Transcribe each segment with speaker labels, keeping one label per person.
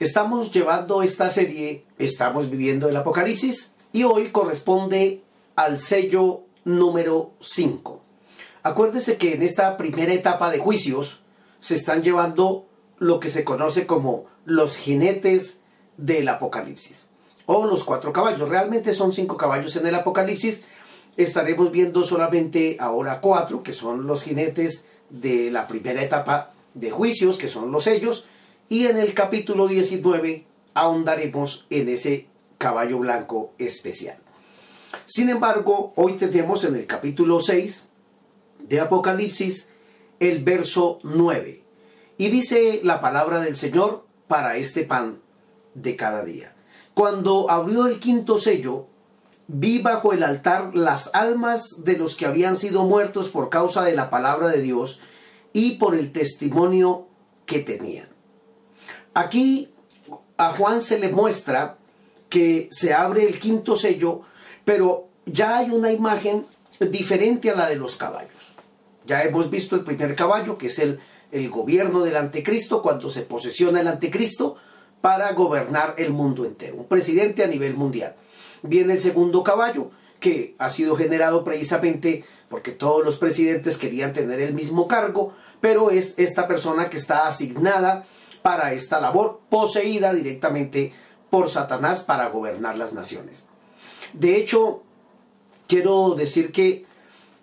Speaker 1: Estamos llevando esta serie, estamos viviendo el Apocalipsis y hoy corresponde al sello número 5. Acuérdese que en esta primera etapa de juicios se están llevando lo que se conoce como los jinetes del Apocalipsis o los cuatro caballos. Realmente son cinco caballos en el Apocalipsis. Estaremos viendo solamente ahora cuatro, que son los jinetes de la primera etapa de juicios, que son los sellos, y en el capítulo 19 ahondaremos en ese caballo blanco especial. Sin embargo, hoy tenemos en el capítulo 6 de Apocalipsis el verso 9. Y dice la palabra del Señor para este pan de cada día. Cuando abrió el quinto sello, vi bajo el altar las almas de los que habían sido muertos por causa de la palabra de Dios y por el testimonio que tenían. Aquí a Juan se le muestra que se abre el quinto sello, pero ya hay una imagen diferente a la de los caballos. Ya hemos visto el primer caballo, que es el, el gobierno del anticristo, cuando se posesiona el anticristo para gobernar el mundo entero, un presidente a nivel mundial. Viene el segundo caballo, que ha sido generado precisamente porque todos los presidentes querían tener el mismo cargo, pero es esta persona que está asignada para esta labor, poseída directamente por Satanás para gobernar las naciones. De hecho, quiero decir que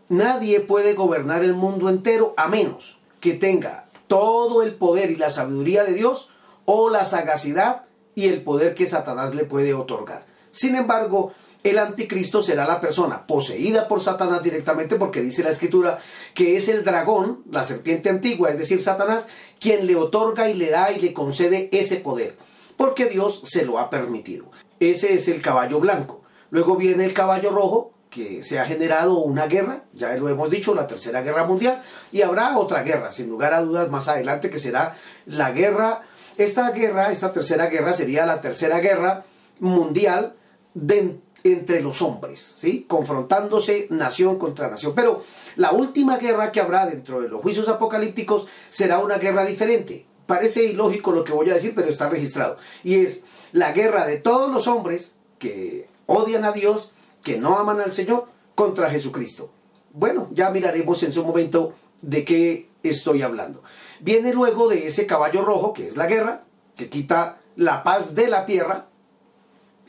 Speaker 1: nadie puede gobernar el mundo entero a menos que tenga todo el poder y la sabiduría de Dios o la sagacidad y el poder que Satanás le puede otorgar. Sin embargo, el anticristo será la persona poseída por Satanás directamente porque dice la escritura que es el dragón, la serpiente antigua, es decir, Satanás, quien le otorga y le da y le concede ese poder, porque Dios se lo ha permitido. Ese es el caballo blanco. Luego viene el caballo rojo, que se ha generado una guerra, ya lo hemos dicho, la tercera guerra mundial, y habrá otra guerra, sin lugar a dudas, más adelante, que será la guerra, esta guerra, esta tercera guerra sería la tercera guerra mundial de, entre los hombres, ¿sí? confrontándose nación contra nación. Pero la última guerra que habrá dentro de los juicios apocalípticos será una guerra diferente. Parece ilógico lo que voy a decir, pero está registrado. Y es la guerra de todos los hombres que odian a Dios, que no aman al Señor, contra Jesucristo. Bueno, ya miraremos en su momento de qué estoy hablando. Viene luego de ese caballo rojo, que es la guerra, que quita la paz de la tierra,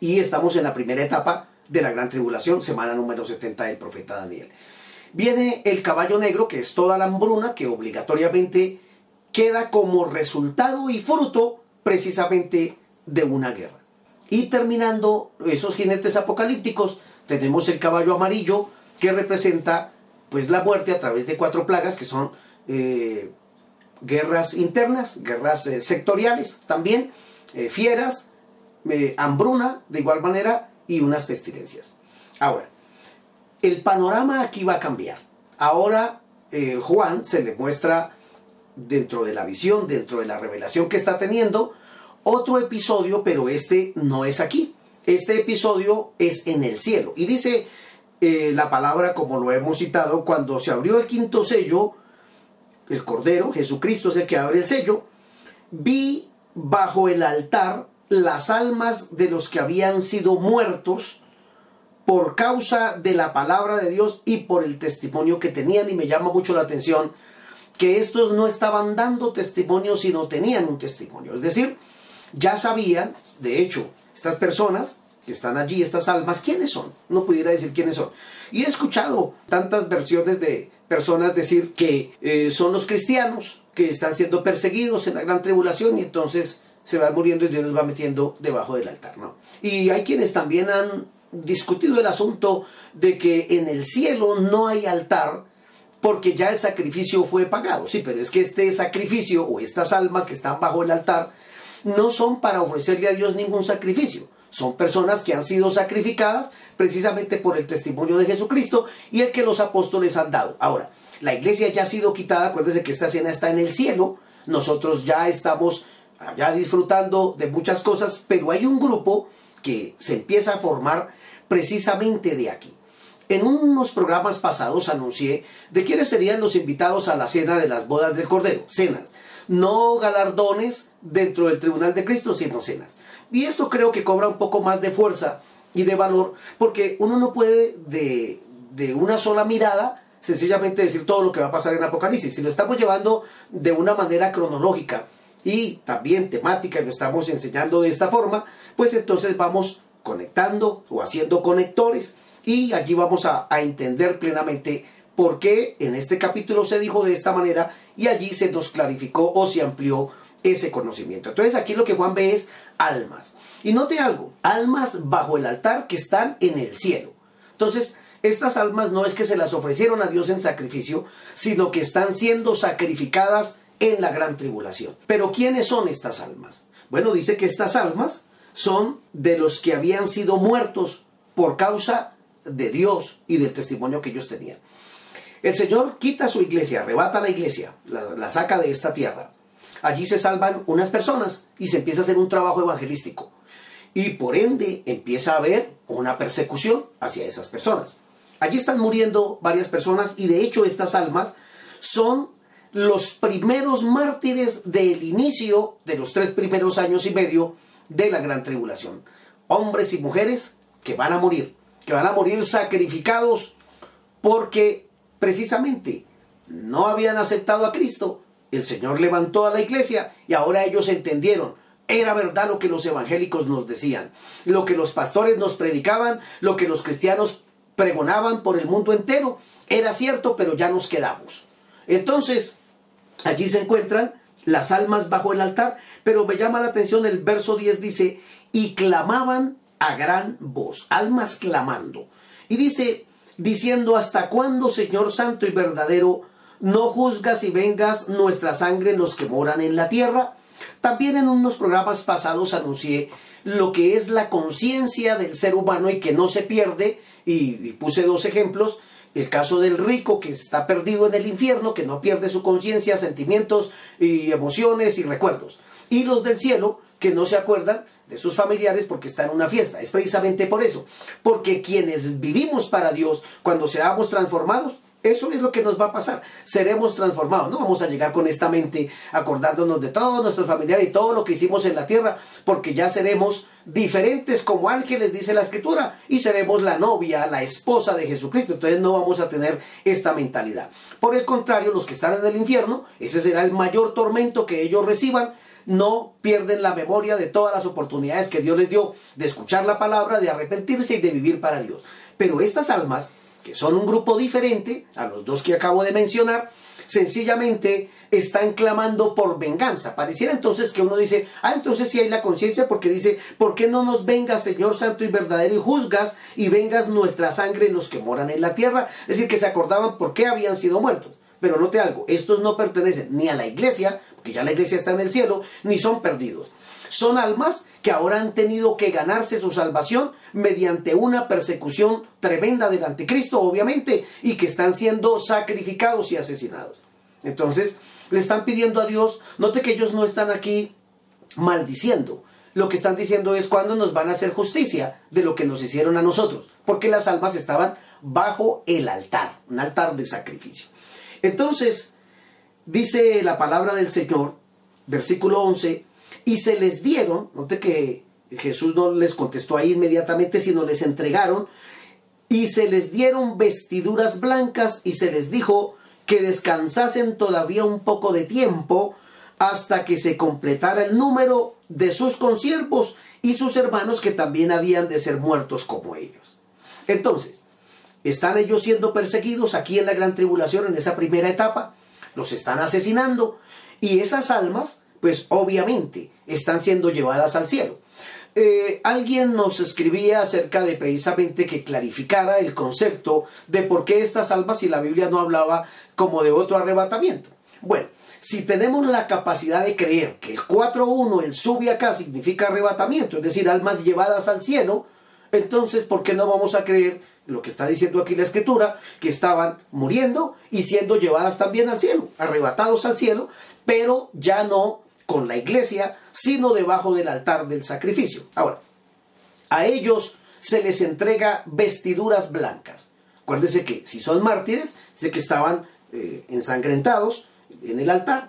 Speaker 1: y estamos en la primera etapa de la gran tribulación, semana número 70 del profeta Daniel. Viene el caballo negro, que es toda la hambruna, que obligatoriamente queda como resultado y fruto precisamente de una guerra. Y terminando esos jinetes apocalípticos, tenemos el caballo amarillo, que representa pues la muerte a través de cuatro plagas, que son eh, guerras internas, guerras eh, sectoriales también, eh, fieras, hambruna de igual manera y unas pestilencias. Ahora, el panorama aquí va a cambiar. Ahora eh, Juan se le muestra dentro de la visión, dentro de la revelación que está teniendo, otro episodio, pero este no es aquí. Este episodio es en el cielo. Y dice eh, la palabra, como lo hemos citado, cuando se abrió el quinto sello, el Cordero, Jesucristo es el que abre el sello, vi bajo el altar las almas de los que habían sido muertos por causa de la palabra de Dios y por el testimonio que tenían. Y me llama mucho la atención que estos no estaban dando testimonio, sino tenían un testimonio. Es decir, ya sabían, de hecho, estas personas que están allí, estas almas, ¿quiénes son? No pudiera decir quiénes son. Y he escuchado tantas versiones de personas decir que eh, son los cristianos que están siendo perseguidos en la gran tribulación y entonces se van muriendo y Dios los va metiendo debajo del altar, ¿no? Y hay quienes también han discutido el asunto de que en el cielo no hay altar porque ya el sacrificio fue pagado. Sí, pero es que este sacrificio o estas almas que están bajo el altar no son para ofrecerle a Dios ningún sacrificio. Son personas que han sido sacrificadas precisamente por el testimonio de Jesucristo y el que los apóstoles han dado. Ahora, la iglesia ya ha sido quitada, acuérdense que esta cena está en el cielo, nosotros ya estamos allá disfrutando de muchas cosas, pero hay un grupo que se empieza a formar precisamente de aquí. En unos programas pasados anuncié de quiénes serían los invitados a la cena de las bodas del Cordero, cenas, no galardones dentro del Tribunal de Cristo, sino cenas. Y esto creo que cobra un poco más de fuerza y de valor, porque uno no puede de, de una sola mirada sencillamente decir todo lo que va a pasar en Apocalipsis. Si lo estamos llevando de una manera cronológica y también temática y lo estamos enseñando de esta forma, pues entonces vamos conectando o haciendo conectores y allí vamos a, a entender plenamente por qué en este capítulo se dijo de esta manera y allí se nos clarificó o se amplió ese conocimiento. Entonces aquí lo que Juan ve es almas. Y note algo, almas bajo el altar que están en el cielo. Entonces, estas almas no es que se las ofrecieron a Dios en sacrificio, sino que están siendo sacrificadas en la gran tribulación. Pero ¿quiénes son estas almas? Bueno, dice que estas almas son de los que habían sido muertos por causa de Dios y del testimonio que ellos tenían. El Señor quita su iglesia, arrebata la iglesia, la, saca de esta tierra. Allí se salvan unas personas y se empieza a hacer un trabajo evangelístico. Y por ende empieza a haber una persecución hacia esas personas. Allí están muriendo varias personas y de hecho estas almas son los primeros mártires del inicio de los tres primeros años y medio de la gran tribulación. Hombres y mujeres que van a morir, que van a morir sacrificados porque precisamente no habían aceptado a Cristo. El Señor levantó a la iglesia y ahora ellos entendieron. Era verdad lo que los evangélicos nos decían, lo que los pastores nos predicaban, lo que los cristianos pregonaban por el mundo entero. Era cierto, pero ya nos quedamos. Entonces, allí se encuentran las almas bajo el altar, pero me llama la atención el verso 10 dice, y clamaban a gran voz, almas clamando. Y dice, diciendo, ¿hasta cuándo, Señor Santo y verdadero, no juzgas y vengas nuestra sangre en los que moran en la tierra? También en unos programas pasados anuncié lo que es la conciencia del ser humano y que no se pierde, y, puse dos ejemplos, el caso del rico que está perdido en el infierno, que no pierde su conciencia, sentimientos y emociones y recuerdos. Y los del cielo que no se acuerdan de sus familiares porque están en una fiesta. Es precisamente por eso. Porque quienes vivimos para Dios, cuando seamos transformados, eso es lo que nos va a pasar. Seremos transformados. No vamos a llegar con esta mente acordándonos de todos nuestros familiares y todo lo que hicimos en la tierra, porque ya seremos diferentes como ángeles, dice la escritura, y seremos la novia, la esposa de Jesucristo. Entonces no vamos a tener esta mentalidad. Por el contrario, los que están en el infierno, ese será el mayor tormento que ellos reciban. No pierden la memoria de todas las oportunidades que Dios les dio de escuchar la palabra, de arrepentirse y de vivir para Dios. Pero estas almas que son un grupo diferente a los dos que acabo de mencionar, sencillamente están clamando por venganza. Pareciera entonces que uno dice, ah, entonces sí hay la conciencia porque dice, ¿por qué no nos vengas, Señor Santo y verdadero, y juzgas y vengas nuestra sangre en los que moran en la tierra? Es decir, que se acordaban por qué habían sido muertos. Pero note algo, estos no pertenecen ni a la iglesia, porque ya la iglesia está en el cielo, ni son perdidos. Son almas que ahora han tenido que ganarse su salvación mediante una persecución tremenda del anticristo, obviamente, y que están siendo sacrificados y asesinados. Entonces, le están pidiendo a Dios, note que ellos no están aquí maldiciendo. Lo que están diciendo es cuándo nos van a hacer justicia de lo que nos hicieron a nosotros, porque las almas estaban bajo el altar, un altar de sacrificio. Entonces, dice la palabra del Señor, versículo 11, y se les dieron, note que Jesús no les contestó ahí inmediatamente, sino les entregaron, y se les dieron vestiduras blancas y se les dijo que descansasen todavía un poco de tiempo hasta que se completara el número de sus consiervos y sus hermanos que también habían de ser muertos como ellos. Entonces, están ellos siendo perseguidos aquí en la gran tribulación, en esa primera etapa, los están asesinando y esas almas pues obviamente están siendo llevadas al cielo. Eh, alguien nos escribía acerca de precisamente que clarificara el concepto de por qué estas almas y la Biblia no hablaba como de otro arrebatamiento. Bueno, si tenemos la capacidad de creer que el 4.1, el sube acá, significa arrebatamiento, es decir, almas llevadas al cielo, entonces, ¿por qué no vamos a creer lo que está diciendo aquí la escritura, que estaban muriendo y siendo llevadas también al cielo, arrebatados al cielo, pero ya no con la iglesia, sino debajo del altar del sacrificio. Ahora, a ellos se les entrega vestiduras blancas. Acuérdense que si son mártires, sé que estaban eh, ensangrentados en el altar,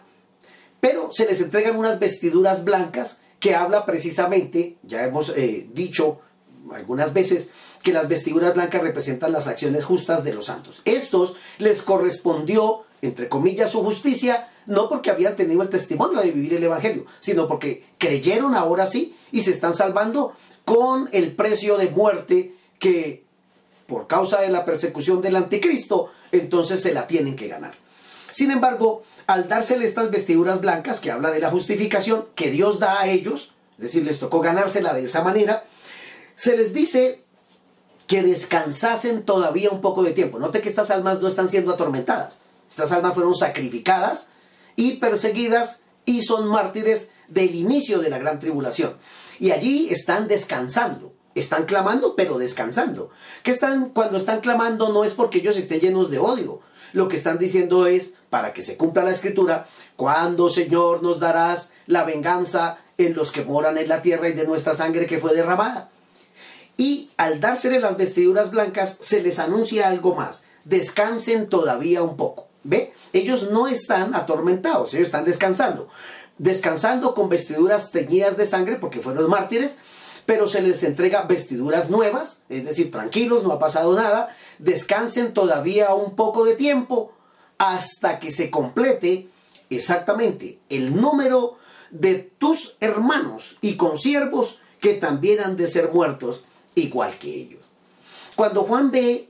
Speaker 1: pero se les entregan unas vestiduras blancas que habla precisamente, ya hemos eh, dicho algunas veces, que las vestiduras blancas representan las acciones justas de los santos. Estos les correspondió, entre comillas, su justicia, no porque habían tenido el testimonio de vivir el Evangelio, sino porque creyeron ahora sí y se están salvando con el precio de muerte que por causa de la persecución del anticristo, entonces se la tienen que ganar. Sin embargo, al dársele estas vestiduras blancas, que habla de la justificación que Dios da a ellos, es decir, les tocó ganársela de esa manera, se les dice que descansasen todavía un poco de tiempo. Note que estas almas no están siendo atormentadas. Estas almas fueron sacrificadas y perseguidas y son mártires del inicio de la gran tribulación. Y allí están descansando. Están clamando, pero descansando. Que están, cuando están clamando no es porque ellos estén llenos de odio. Lo que están diciendo es, para que se cumpla la escritura, cuando Señor nos darás la venganza en los que moran en la tierra y de nuestra sangre que fue derramada. Y al dársele las vestiduras blancas se les anuncia algo más. Descansen todavía un poco. ¿Ve? Ellos no están atormentados, ellos están descansando. Descansando con vestiduras teñidas de sangre porque fueron mártires, pero se les entrega vestiduras nuevas, es decir, tranquilos, no ha pasado nada. Descansen todavía un poco de tiempo hasta que se complete exactamente el número de tus hermanos y consiervos que también han de ser muertos igual que ellos. Cuando Juan ve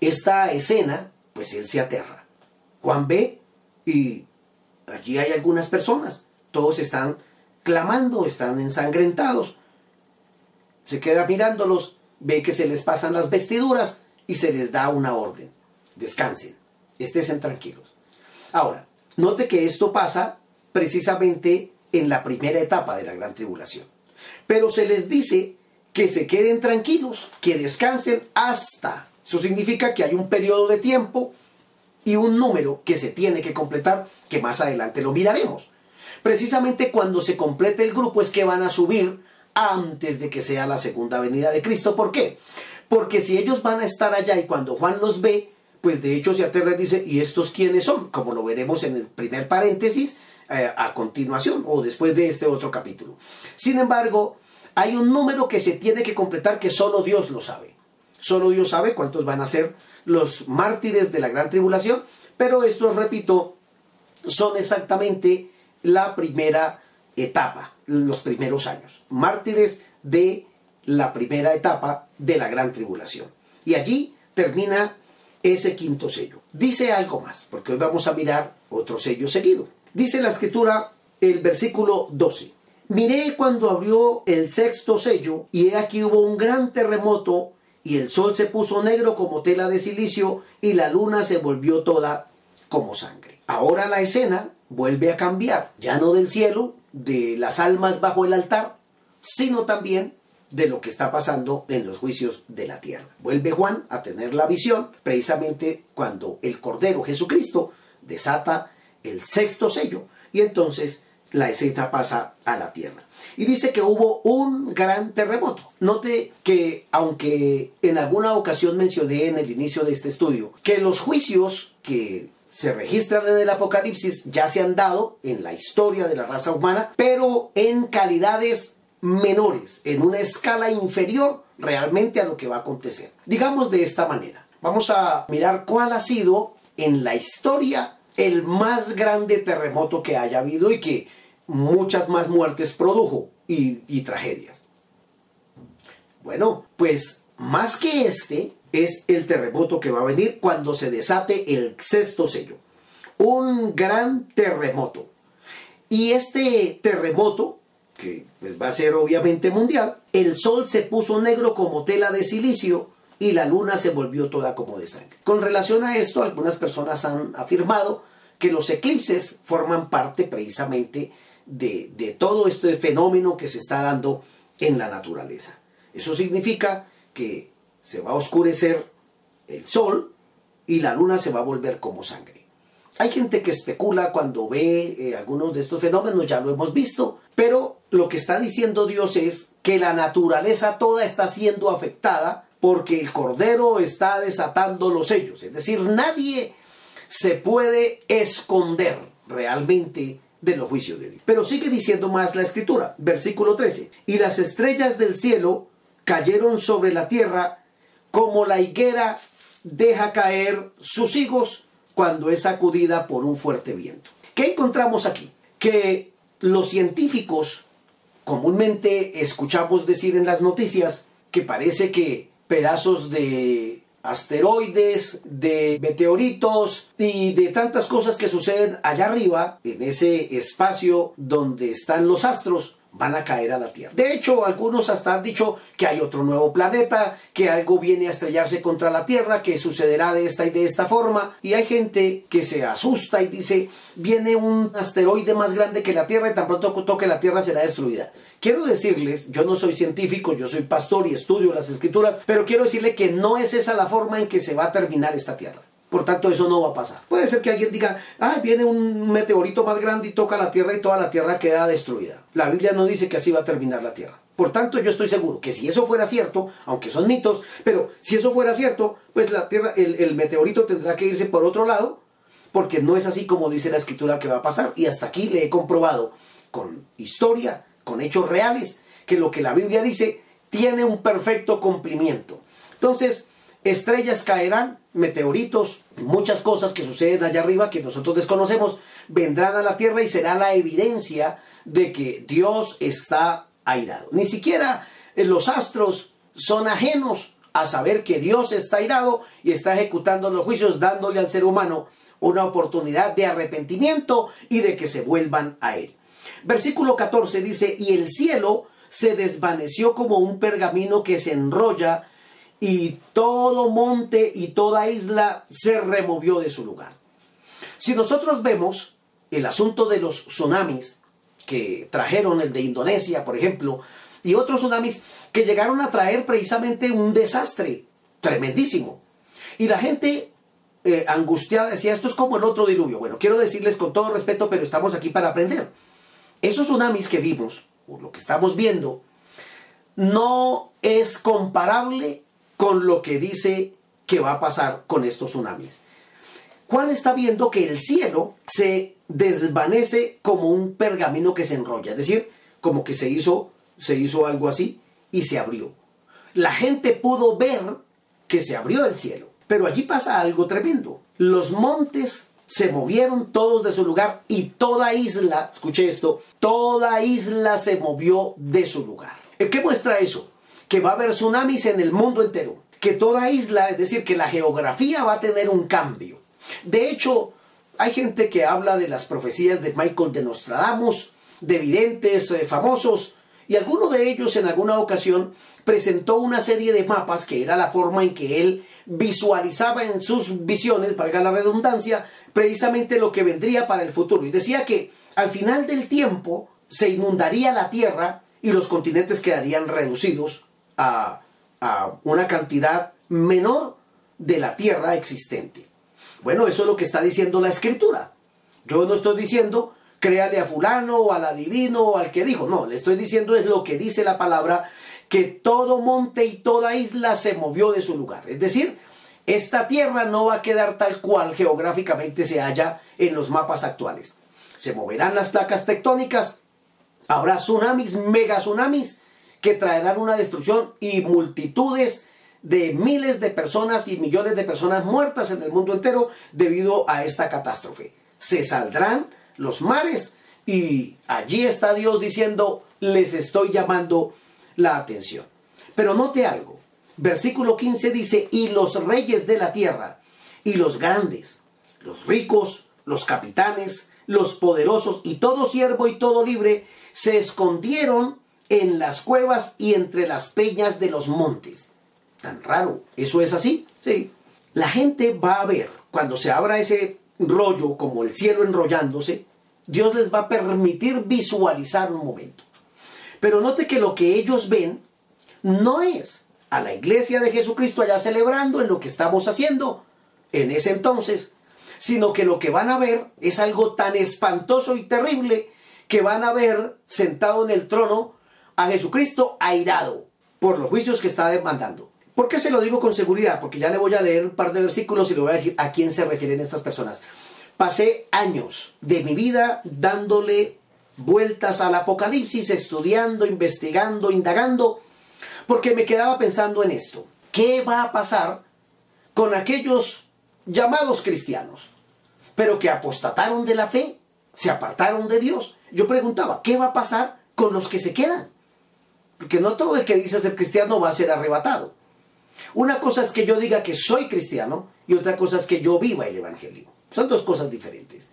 Speaker 1: esta escena, pues él se aterra. Juan ve y allí hay algunas personas, todos están clamando, están ensangrentados. Se queda mirándolos, ve que se les pasan las vestiduras y se les da una orden. Descansen, estén tranquilos. Ahora, note que esto pasa precisamente en la primera etapa de la gran tribulación. Pero se les dice que se queden tranquilos, que descansen hasta. Eso significa que hay un periodo de tiempo y un número que se tiene que completar, que más adelante lo miraremos. Precisamente cuando se complete el grupo es que van a subir antes de que sea la segunda venida de Cristo. ¿Por qué? Porque si ellos van a estar allá y cuando Juan los ve, pues de hecho se aterra y dice, ¿y estos quiénes son? Como lo veremos en el primer paréntesis eh, a continuación o después de este otro capítulo. Sin embargo, hay un número que se tiene que completar que solo Dios lo sabe. Solo Dios sabe cuántos van a ser los mártires de la gran tribulación, pero estos, repito, son exactamente la primera etapa, los primeros años. Mártires de la primera etapa de la gran tribulación. Y allí termina ese quinto sello. Dice algo más, porque hoy vamos a mirar otro sello seguido. Dice la escritura el versículo 12. Miré cuando abrió el sexto sello y he aquí hubo un gran terremoto y el sol se puso negro como tela de silicio y la luna se volvió toda como sangre. Ahora la escena vuelve a cambiar, ya no del cielo, de las almas bajo el altar, sino también de lo que está pasando en los juicios de la tierra. Vuelve Juan a tener la visión precisamente cuando el Cordero Jesucristo desata el sexto sello y entonces la escena pasa a la tierra. Y dice que hubo un gran terremoto. Note que, aunque en alguna ocasión mencioné en el inicio de este estudio, que los juicios que se registran en el Apocalipsis ya se han dado en la historia de la raza humana, pero en calidades menores, en una escala inferior realmente a lo que va a acontecer. Digamos de esta manera. Vamos a mirar cuál ha sido en la historia el más grande terremoto que haya habido y que muchas más muertes produjo y, tragedias. Bueno, pues más que este es el terremoto que va a venir cuando se desate el sexto sello. Un gran terremoto. Y este terremoto, que pues va a ser obviamente mundial, el sol se puso negro como tela de silicio y la luna se volvió toda como de sangre. Con relación a esto, algunas personas han afirmado que los eclipses forman parte precisamente de, de todo este fenómeno que se está dando en la naturaleza. Eso significa que se va a oscurecer el sol y la luna se va a volver como sangre. Hay gente que especula cuando ve eh, algunos de estos fenómenos, ya lo hemos visto, pero lo que está diciendo Dios es que la naturaleza toda está siendo afectada porque el Cordero está desatando los sellos. Es decir, nadie se puede esconder realmente de los juicios de Dios. Pero sigue diciendo más la escritura, versículo 13. Y las estrellas del cielo cayeron sobre la tierra como la higuera deja caer sus higos cuando es sacudida por un fuerte viento. ¿Qué encontramos aquí? Que los científicos comúnmente escuchamos decir en las noticias que parece que pedazos de asteroides, de meteoritos y de tantas cosas que suceden allá arriba, en ese espacio donde están los astros, van a caer a la Tierra. De hecho, algunos hasta han dicho que hay otro nuevo planeta, que algo viene a estrellarse contra la Tierra, que sucederá de esta y de esta forma. Y hay gente que se asusta y dice, viene un asteroide más grande que la Tierra y tan pronto toque la Tierra será destruida. Quiero decirles, yo no soy científico, yo soy pastor y estudio las escrituras, pero quiero decirle que no es esa la forma en que se va a terminar esta Tierra. Por tanto, eso no va a pasar. Puede ser que alguien diga, ah, viene un meteorito más grande y toca la Tierra y toda la Tierra queda destruida. La Biblia no dice que así va a terminar la Tierra. Por tanto, yo estoy seguro que si eso fuera cierto, aunque son mitos, pero si eso fuera cierto, pues la Tierra, el, el meteorito tendrá que irse por otro lado, porque no es así como dice la escritura que va a pasar. Y hasta aquí le he comprobado con historia, con hechos reales, que lo que la Biblia dice tiene un perfecto cumplimiento. Entonces, estrellas caerán, meteoritos, muchas cosas que suceden allá arriba que nosotros desconocemos, vendrán a la tierra y será la evidencia de que Dios está airado. Ni siquiera eh, los astros son ajenos a saber que Dios está airado y está ejecutando los juicios, dándole al ser humano una oportunidad de arrepentimiento y de que se vuelvan a Él. Versículo 14 dice, y el cielo se desvaneció como un pergamino que se enrolla y todo monte y toda isla se removió de su lugar. Si nosotros vemos el asunto de los tsunamis que trajeron el de Indonesia, por ejemplo, y otros tsunamis que llegaron a traer precisamente un desastre tremendísimo. Y la gente eh, angustiada decía, esto es como el otro diluvio. Bueno, quiero decirles con todo respeto, pero estamos aquí para aprender. Esos tsunamis que vimos, o lo que estamos viendo, no es comparable con lo que dice que va a pasar con estos tsunamis. Juan está viendo que el cielo se desvanece como un pergamino que se enrolla, es decir, como que se hizo, se hizo algo así y se abrió. La gente pudo ver que se abrió el cielo, pero allí pasa algo tremendo. Los montes se movieron todos de su lugar y toda isla, escuche esto, toda isla se movió de su lugar. ¿Qué muestra eso? Que va a haber tsunamis en el mundo entero, que toda isla, es decir, que la geografía va a tener un cambio. De hecho, hay gente que habla de las profecías de Michael de Nostradamus, de videntes eh, famosos, y alguno de ellos en alguna ocasión presentó una serie de mapas que era la forma en que él visualizaba en sus visiones, valga la redundancia, precisamente lo que vendría para el futuro. Y decía que al final del tiempo se inundaría la tierra y los continentes quedarían reducidos a, una cantidad menor de la tierra existente. Bueno, eso es lo que está diciendo la escritura. Yo no estoy diciendo créale a fulano o al adivino o al que dijo. No, le estoy diciendo es lo que dice la palabra, que todo monte y toda isla se movió de su lugar. Es decir, esta tierra no va a quedar tal cual geográficamente se halla en los mapas actuales. Se moverán las placas tectónicas, habrá tsunamis, mega tsunamis, que traerán una destrucción y multitudes de miles de personas y millones de personas muertas en el mundo entero debido a esta catástrofe. Se saldrán los mares y allí está Dios diciendo, les estoy llamando la atención. Pero note algo, versículo 15 dice, y los reyes de la tierra, y los grandes, los ricos, los capitanes, los poderosos, y todo siervo y todo libre, se escondieron en las cuevas y entre las peñas de los montes. Tan raro, ¿eso es así? Sí. La gente va a ver, cuando se abra ese rollo como el cielo enrollándose, Dios les va a permitir visualizar un momento. Pero note que lo que ellos ven no es a la iglesia de Jesucristo allá celebrando en lo que estamos haciendo en ese entonces, sino que lo que van a ver es algo tan espantoso y terrible que van a ver sentado en el trono a Jesucristo airado por los juicios que está demandando. ¿Por qué se lo digo con seguridad? Porque ya le voy a leer un par de versículos y le voy a decir a quién se refieren estas personas. Pasé años de mi vida dándole vueltas al Apocalipsis, estudiando, investigando, indagando, porque me quedaba pensando en esto. ¿Qué va a pasar con aquellos llamados cristianos, pero que apostataron de la fe, se apartaron de Dios? Yo preguntaba, ¿qué va a pasar con los que se quedan? Porque no todo el que dice ser cristiano va a ser arrebatado. Una cosa es que yo diga que soy cristiano y otra cosa es que yo viva el Evangelio. Son dos cosas diferentes.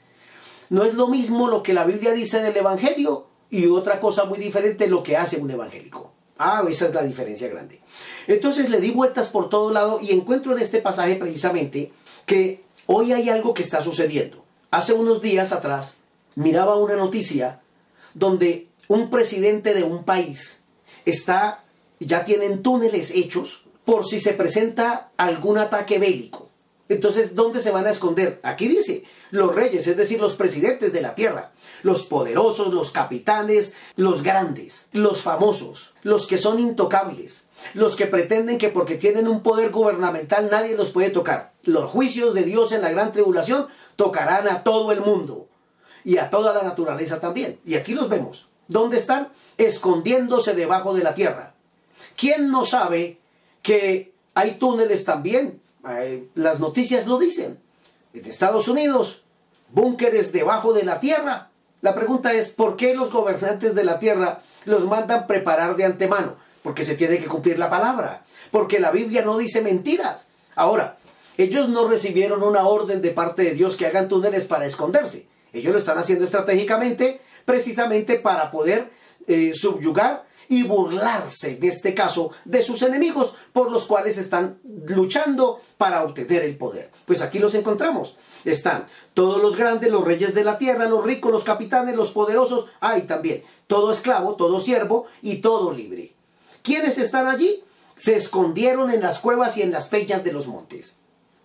Speaker 1: No es lo mismo lo que la Biblia dice del Evangelio y otra cosa muy diferente lo que hace un evangélico. Ah, esa es la diferencia grande. Entonces le di vueltas por todo lado y encuentro en este pasaje precisamente que hoy hay algo que está sucediendo. Hace unos días atrás miraba una noticia donde un presidente de un país está, ya tienen túneles hechos por si se presenta algún ataque bélico. Entonces, ¿dónde se van a esconder? Aquí dice, los reyes, es decir, los presidentes de la tierra, los poderosos, los capitanes, los grandes, los famosos, los que son intocables, los que pretenden que porque tienen un poder gubernamental nadie los puede tocar. Los juicios de Dios en la gran tribulación tocarán a todo el mundo y a toda la naturaleza también. Y aquí los vemos. ¿Dónde están? Escondiéndose debajo de la tierra. ¿Quién no sabe que hay túneles también? Eh, las noticias lo dicen en Estados Unidos, búnkeres debajo de la tierra. La pregunta es, ¿por qué los gobernantes de la tierra los mandan preparar de antemano? Porque se tiene que cumplir la palabra, porque la Biblia no dice mentiras. Ahora, ellos no recibieron una orden de parte de Dios que hagan túneles para esconderse. Ellos lo están haciendo estratégicamente, precisamente para poder eh, subyugar y burlarse, en este caso, de sus enemigos por los cuales están luchando para obtener el poder. Pues aquí los encontramos. Están todos los grandes, los reyes de la tierra, los ricos, los capitanes, los poderosos, hay también todo esclavo, todo siervo y todo libre. ¿Quiénes están allí? Se escondieron en las cuevas y en las peñas de los montes.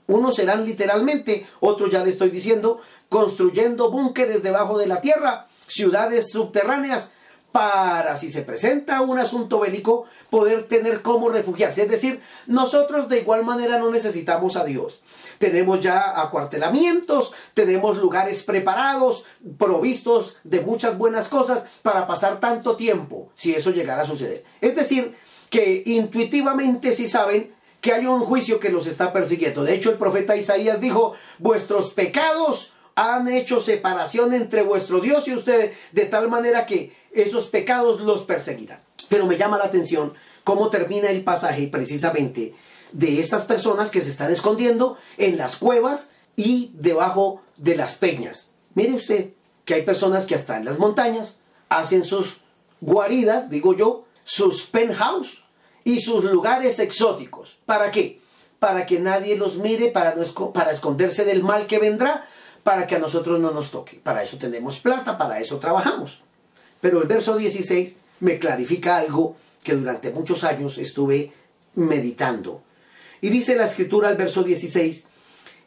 Speaker 1: Unos serán literalmente, otros ya le estoy diciendo, construyendo búnkeres debajo de la tierra, ciudades subterráneas, para, si se presenta un asunto bélico, poder tener cómo refugiarse. Es decir, nosotros de igual manera no necesitamos a Dios. Tenemos ya acuartelamientos, tenemos lugares preparados, provistos de muchas buenas cosas para pasar tanto tiempo, si eso llegara a suceder. Es decir, que intuitivamente si saben que hay un juicio que los está persiguiendo. De hecho, el profeta Isaías dijo, vuestros pecados han hecho separación entre vuestro Dios y ustedes, de tal manera que esos pecados los perseguirán. Pero me llama la atención cómo termina el pasaje precisamente de estas personas que se están escondiendo en las cuevas y debajo de las peñas. Mire usted que hay personas que hasta en las montañas hacen sus guaridas, digo yo, sus penthouse y sus lugares exóticos. ¿Para qué? Para que nadie los mire, para, para esconderse del mal que vendrá, para que a nosotros no nos toque. Para eso tenemos plata, para eso trabajamos. Pero el verso 16 me clarifica algo que durante muchos años estuve meditando. Y dice la escritura al verso 16,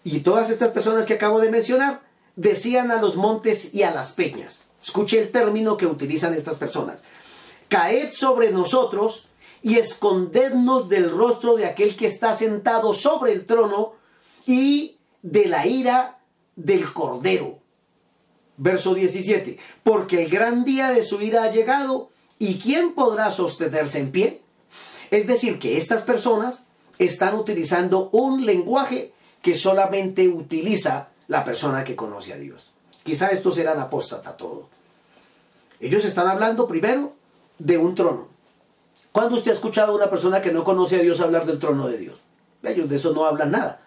Speaker 1: y todas estas personas que acabo de mencionar decían a los montes y a las peñas. Escuche el término que utilizan estas personas. Caed sobre nosotros y escondednos del rostro de aquel que está sentado sobre el trono y de la ira del cordero. Verso 17. Porque el gran día de su ira ha llegado y ¿quién podrá sostenerse en pie? Es decir, que estas personas están utilizando un lenguaje que solamente utiliza la persona que conoce a Dios. Quizá estos eran apóstata todo. Ellos están hablando primero de un trono. ¿Cuándo usted ha escuchado a una persona que no conoce a Dios hablar del trono de Dios? Ellos de eso no hablan nada.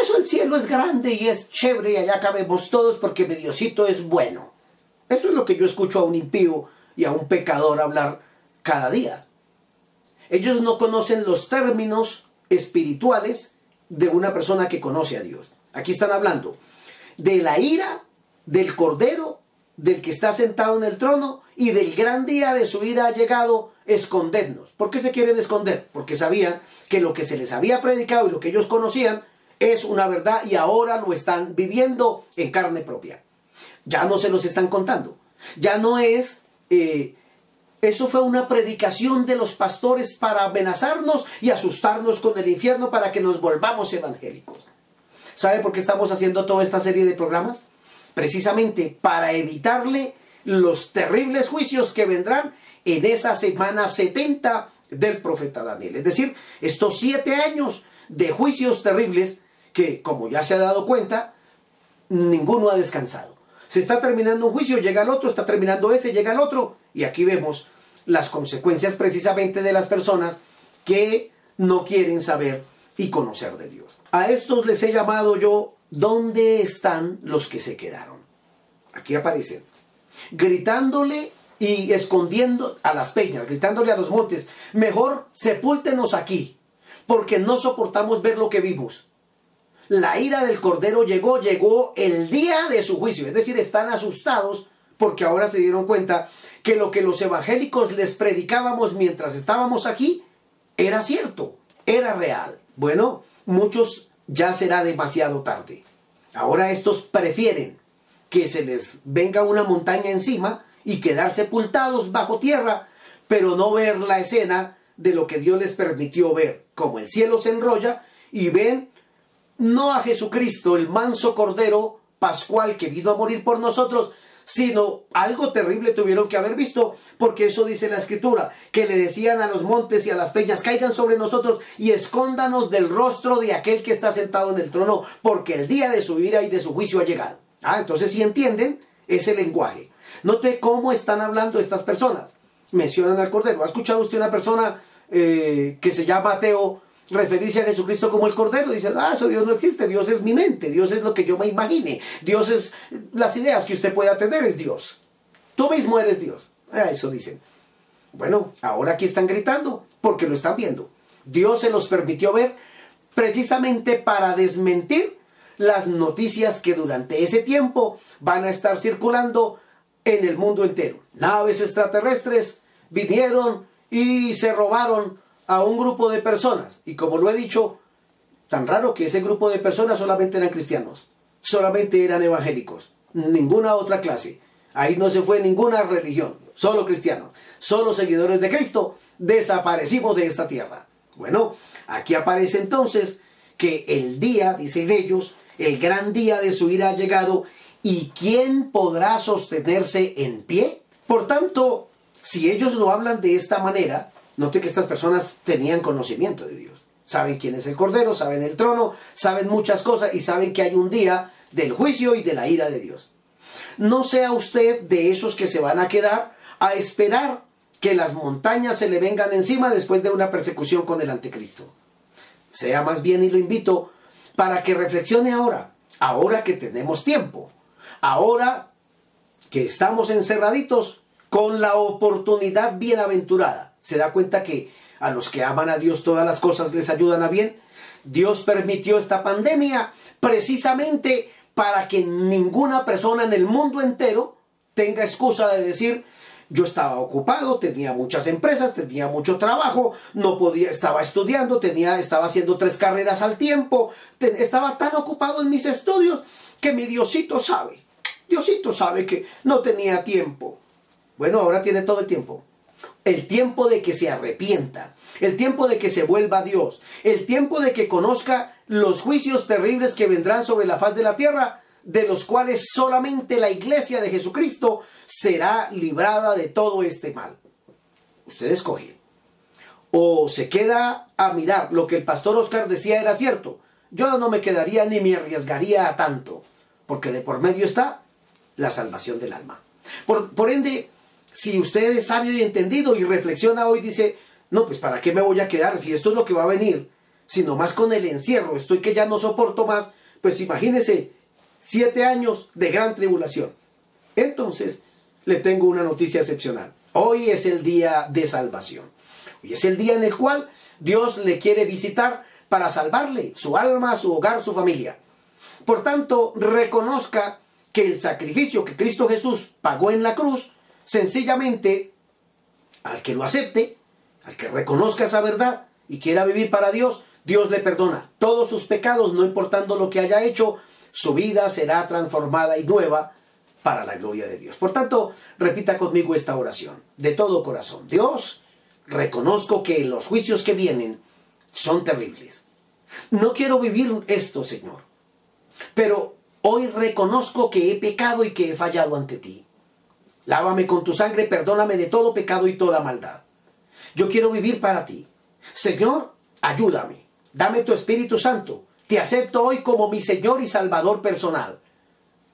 Speaker 1: Eso el cielo es grande y es chévere y allá cabemos todos porque mi Diosito es bueno. Eso es lo que yo escucho a un impío y a un pecador hablar cada día. Ellos no conocen los términos espirituales de una persona que conoce a Dios. Aquí están hablando. de la ira del Cordero, del que está sentado en el trono, y del gran día de su ira ha llegado escondernos. ¿Por qué se quieren esconder? Porque sabían que lo que se les había predicado y lo que ellos conocían es una verdad y ahora lo están viviendo en carne propia. Ya no se los están contando. Ya no es... Eh, eso fue una predicación de los pastores para amenazarnos y asustarnos con el infierno para que nos volvamos evangélicos. ¿Sabe por qué estamos haciendo toda esta serie de programas? Precisamente para evitarle los terribles juicios que vendrán en esa semana 70 del profeta Daniel. Es decir, estos siete años de juicios terribles que, como ya se ha dado cuenta, ninguno ha descansado. Se está terminando un juicio, llega el otro, está terminando ese, llega el otro. Y aquí vemos las consecuencias precisamente de las personas que no quieren saber y conocer de Dios. A estos les he llamado yo, ¿dónde están los que se quedaron? Aquí aparecen, gritándole y escondiendo a las peñas, gritándole a los montes, mejor sepúltenos aquí, porque no soportamos ver lo que vimos. La ira del Cordero llegó, llegó el día de su juicio, es decir, están asustados porque ahora se dieron cuenta que lo que los evangélicos les predicábamos mientras estábamos aquí era cierto, era real. Bueno, muchos ya será demasiado tarde. Ahora estos prefieren que se les venga una montaña encima y quedar sepultados bajo tierra, pero no ver la escena de lo que Dios les permitió ver, como el cielo se enrolla y ven no a Jesucristo, el manso Cordero Pascual que vino a morir por nosotros, sino algo terrible tuvieron que haber visto, porque eso dice la escritura, que le decían a los montes y a las peñas, caigan sobre nosotros y escóndanos del rostro de aquel que está sentado en el trono, porque el día de su ira y de su juicio ha llegado. Ah, entonces si entienden ese lenguaje. Note cómo están hablando estas personas. Mencionan al Cordero. ¿Ha escuchado usted una persona eh, que se llama ateo referirse a Jesucristo como el Cordero? Dice, ah, eso Dios no existe. Dios es mi mente. Dios es lo que yo me imagine. Dios es las ideas que usted pueda tener, es Dios. Tú mismo eres Dios. Ah, eso dicen. Bueno, ahora aquí están gritando porque lo están viendo. Dios se los permitió ver precisamente para desmentir las noticias que durante ese tiempo van a estar circulando en el mundo entero. Naves extraterrestres vinieron y se robaron a un grupo de personas. Y como lo he dicho, tan raro que ese grupo de personas solamente eran cristianos, solamente eran evangélicos, ninguna otra clase. Ahí no se fue ninguna religión, solo cristianos, solo seguidores de Cristo, desaparecimos de esta tierra. Bueno, aquí aparece entonces que el día, dicen ellos, el gran día de su ira ha llegado ¿Y quién podrá sostenerse en pie? Por tanto, si ellos lo hablan de esta manera, note que estas personas tenían conocimiento de Dios. Saben quién es el Cordero, saben el trono, saben muchas cosas y saben que hay un día del juicio y de la ira de Dios. No sea usted de esos que se van a quedar a esperar que las montañas se le vengan encima después de una persecución con el anticristo. Sea más bien, y lo invito, para que reflexione ahora, ahora que tenemos tiempo ahora que estamos encerraditos con la oportunidad bienaventurada, se da cuenta que a los que aman a Dios todas las cosas les ayudan a bien. Dios permitió esta pandemia precisamente para que ninguna persona en el mundo entero tenga excusa de decir yo estaba ocupado, tenía muchas empresas, tenía mucho trabajo, no podía, estaba estudiando, tenía, estaba haciendo tres carreras al tiempo, estaba tan ocupado en mis estudios que mi Diosito sabe Diosito sabe que no tenía tiempo. Bueno, ahora tiene todo el tiempo. El tiempo de que se arrepienta, el tiempo de que se vuelva a Dios, el tiempo de que conozca los juicios terribles que vendrán sobre la faz de la tierra, de los cuales solamente la iglesia de Jesucristo será librada de todo este mal. Usted escoge. O se queda a mirar lo que el pastor Oscar decía era cierto. Yo no me quedaría ni me arriesgaría a tanto, porque de por medio está la salvación del alma. Por, ende, si usted es sabio y entendido y reflexiona hoy, dice, no, pues ¿para qué me voy a quedar si esto es lo que va a venir? Si más con el encierro estoy que ya no soporto más, pues imagínese siete años de gran tribulación. Entonces, le tengo una noticia excepcional. Hoy es el día de salvación. Hoy es el día en el cual Dios le quiere visitar para salvarle su alma, su hogar, su familia. Por tanto, reconozca que el sacrificio que Cristo Jesús pagó en la cruz, sencillamente, al que lo acepte, al que reconozca esa verdad y quiera vivir para Dios, Dios le perdona todos sus pecados, no importando lo que haya hecho, su vida será transformada y nueva para la gloria de Dios. Por tanto, repita conmigo esta oración de todo corazón. Dios, reconozco que los juicios que vienen son terribles. No quiero vivir esto, Señor. Pero hoy reconozco que he pecado y que he fallado ante ti. Lávame con tu sangre, perdóname de todo pecado y toda maldad. Yo quiero vivir para ti. Señor, ayúdame. Dame tu Espíritu Santo. Te acepto hoy como mi Señor y Salvador personal.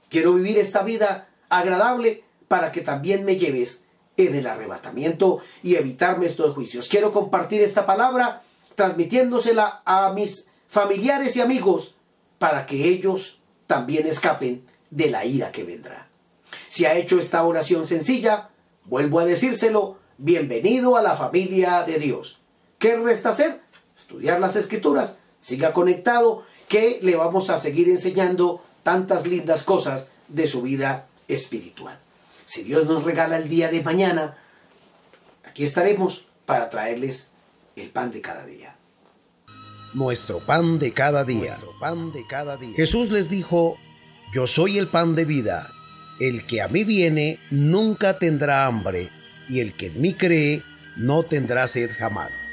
Speaker 1: Quiero vivir esta vida agradable para que también me lleves en el arrebatamiento y evitarme estos juicios. Quiero compartir esta palabra transmitiéndosela a mis familiares y amigos para que ellos también escapen de la ira que vendrá. Si ha hecho esta oración sencilla, vuelvo a decírselo, bienvenido a la familia de Dios. ¿Qué resta hacer? Estudiar las escrituras, siga conectado, que le vamos a seguir enseñando tantas lindas cosas de su vida espiritual. Si Dios nos regala el día de mañana, aquí estaremos para traerles el pan de cada día.
Speaker 2: Nuestro pan de cada día. pan de cada día. Jesús les dijo, yo soy el pan de vida. El que a mí viene nunca tendrá hambre, y el que en mí cree no tendrá sed jamás.